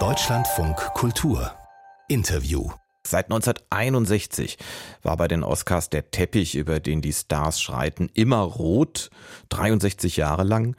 Deutschlandfunk Kultur Interview Seit 1961 war bei den Oscars der Teppich, über den die Stars schreiten, immer rot, 63 Jahre lang.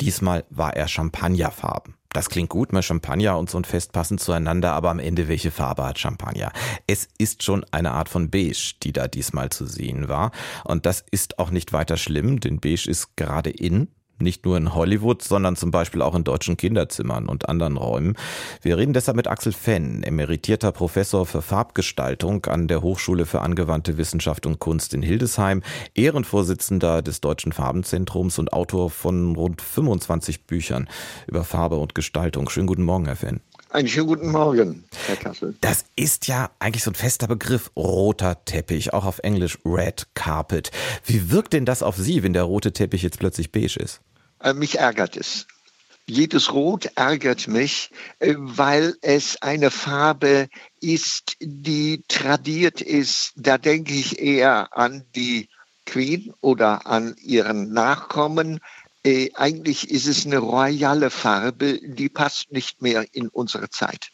Diesmal war er champagnerfarben. Das klingt gut, mal Champagner und so ein Fest passen zueinander, aber am Ende welche Farbe hat Champagner? Es ist schon eine Art von Beige, die da diesmal zu sehen war. Und das ist auch nicht weiter schlimm, denn Beige ist gerade in. Nicht nur in Hollywood, sondern zum Beispiel auch in deutschen Kinderzimmern und anderen Räumen. Wir reden deshalb mit Axel Fenn, emeritierter Professor für Farbgestaltung an der Hochschule für angewandte Wissenschaft und Kunst in Hildesheim, Ehrenvorsitzender des Deutschen Farbenzentrums und Autor von rund 25 Büchern über Farbe und Gestaltung. Schönen guten Morgen, Herr Fenn. Einen schönen guten Morgen, Herr Kassel. Das ist ja eigentlich so ein fester Begriff, roter Teppich, auch auf Englisch Red Carpet. Wie wirkt denn das auf Sie, wenn der rote Teppich jetzt plötzlich beige ist? Äh, mich ärgert es. Jedes Rot ärgert mich, äh, weil es eine Farbe ist, die tradiert ist. Da denke ich eher an die Queen oder an ihren Nachkommen, äh, eigentlich ist es eine royale Farbe, die passt nicht mehr in unsere Zeit.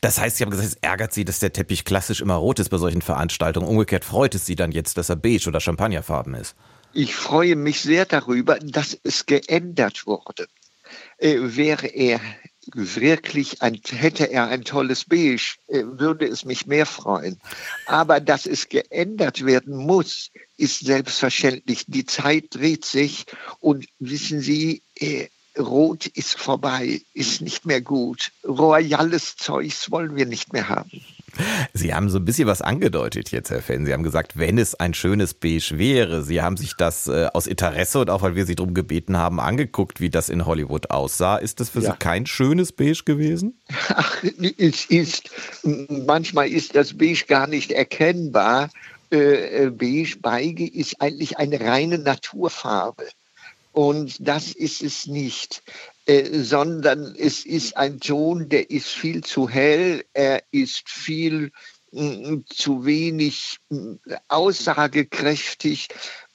Das heißt, Sie haben gesagt, es ärgert Sie, dass der Teppich klassisch immer rot ist bei solchen Veranstaltungen. Umgekehrt freut es Sie dann jetzt, dass er beige oder champagnerfarben ist. Ich freue mich sehr darüber, dass es geändert wurde. Äh, wäre er wirklich ein, hätte er ein tolles Beige, äh, würde es mich mehr freuen. Aber dass es geändert werden muss, ist selbstverständlich. Die Zeit dreht sich und wissen Sie, äh, Rot ist vorbei, ist nicht mehr gut. Royales Zeugs wollen wir nicht mehr haben. Sie haben so ein bisschen was angedeutet jetzt, Herr Fenn. Sie haben gesagt, wenn es ein schönes Beige wäre. Sie haben sich das äh, aus Interesse und auch weil wir Sie darum gebeten haben, angeguckt, wie das in Hollywood aussah. Ist das für ja. Sie kein schönes Beige gewesen? Ach, es ist, manchmal ist das Beige gar nicht erkennbar. Äh, äh Beige Beige ist eigentlich eine reine Naturfarbe. Und das ist es nicht. Äh, sondern es ist ein Ton, der ist viel zu hell, er ist viel mm, zu wenig mm, aussagekräftig.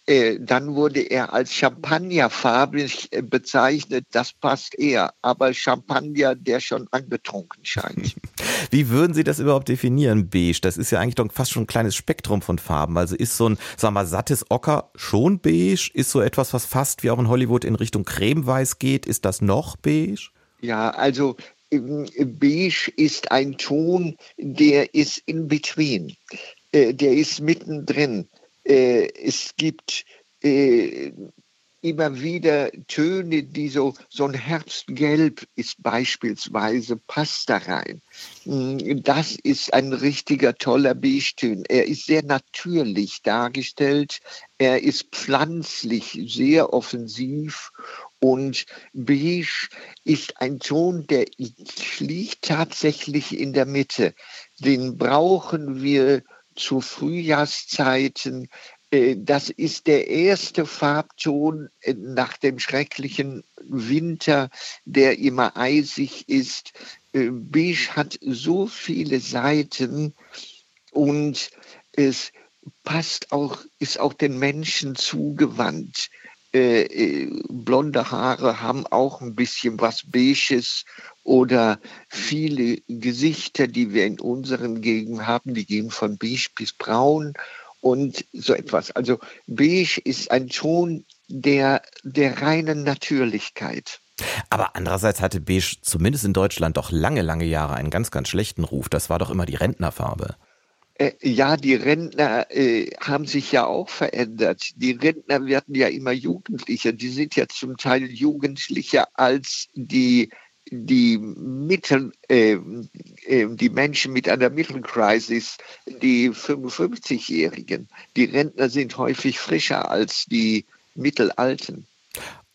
Äh, dann wurde er als champagnerfarbig äh, bezeichnet. Das passt eher. Aber Champagner, der schon angetrunken scheint. Wie würden Sie das überhaupt definieren, beige? Das ist ja eigentlich doch fast schon ein kleines Spektrum von Farben. Also ist so ein, sagen wir mal, sattes Ocker schon beige? Ist so etwas, was fast wie auch in Hollywood in Richtung cremeweiß geht? Ist das noch beige? Ja, also ähm, beige ist ein Ton, der ist in between. Äh, der ist mittendrin. Äh, es gibt äh, immer wieder Töne, die so, so ein Herbstgelb ist beispielsweise, passt da rein. Mm, das ist ein richtiger toller Beige-Ton. Er ist sehr natürlich dargestellt. Er ist pflanzlich, sehr offensiv und beige ist ein Ton, der liegt tatsächlich in der Mitte. Den brauchen wir zu Frühjahrszeiten. Äh, das ist der erste Farbton äh, nach dem schrecklichen Winter, der immer eisig ist. Äh, Beige hat so viele Seiten und es passt auch, ist auch den Menschen zugewandt. blonde Haare haben auch ein bisschen was Beiges oder viele Gesichter, die wir in unseren Gegenden haben, die gehen von beige bis braun und so etwas. Also beige ist ein Ton der, der reinen Natürlichkeit. Aber andererseits hatte beige zumindest in Deutschland doch lange, lange Jahre einen ganz, ganz schlechten Ruf. Das war doch immer die Rentnerfarbe. Äh, ja, die Rentner äh, haben sich ja auch verändert. Die Rentner werden ja immer jugendlicher. Die sind ja zum Teil jugendlicher als die die Mittel, äh, die Menschen mit einer Mittelkrisis, die 55-Jährigen, die Rentner sind häufig frischer als die Mittelalten.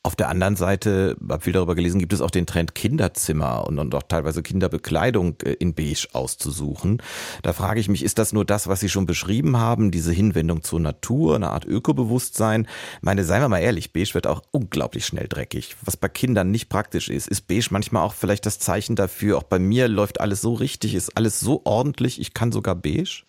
Auf der anderen Seite, habe viel darüber gelesen, gibt es auch den Trend, Kinderzimmer und, und auch teilweise Kinderbekleidung äh, in Beige auszusuchen. Da frage ich mich, ist das nur das, was Sie schon beschrieben haben, diese Hinwendung zur Natur, eine Art Ökobewusstsein? Meine, seien wir mal ehrlich, Beige wird auch unglaublich schnell dreckig, was bei Kindern nicht praktisch ist. Ist Beige manchmal auch vielleicht das Zeichen dafür, auch bei mir läuft alles so richtig, ist alles so ordentlich, ich kann sogar Beige?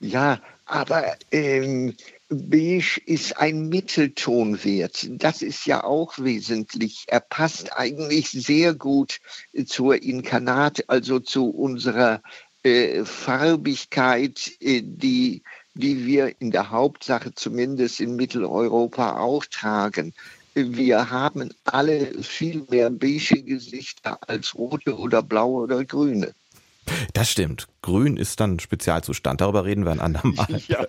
Ja, aber ähm, Beige ist ein Mitteltonwert. Das ist ja auch wesentlich. Er passt eigentlich sehr gut zur Inkarnat, also zu unserer äh, Farbigkeit, äh, die, die wir in der Hauptsache zumindest in Mitteleuropa auch tragen. Wir haben alle viel mehr beige Gesichter als rote oder blaue oder grüne. Das stimmt. Grün ist dann Spezialzustand. Darüber reden wir ein andermal. Ja.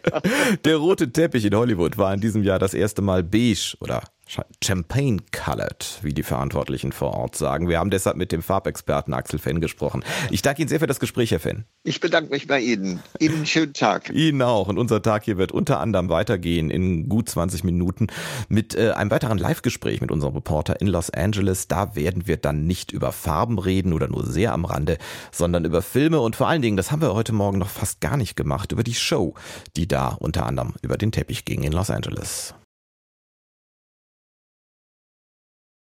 Der rote Teppich in Hollywood war in diesem Jahr das erste Mal beige oder Champagne colored, wie die Verantwortlichen vor Ort sagen. Wir haben deshalb mit dem Farbexperten Axel Fenn gesprochen. Ich danke Ihnen sehr für das Gespräch, Herr Fenn. Ich bedanke mich bei Ihnen. Ihnen einen schönen Tag. Ihnen auch. Und unser Tag hier wird unter anderem weitergehen in gut 20 Minuten mit äh, einem weiteren Live-Gespräch mit unserem Reporter in Los Angeles. Da werden wir dann nicht über Farben reden oder nur sehr am Rande, sondern über Filme und vor allen Dingen, das haben wir heute Morgen noch fast gar nicht gemacht, über die Show, die da unter anderem über den Teppich ging in Los Angeles.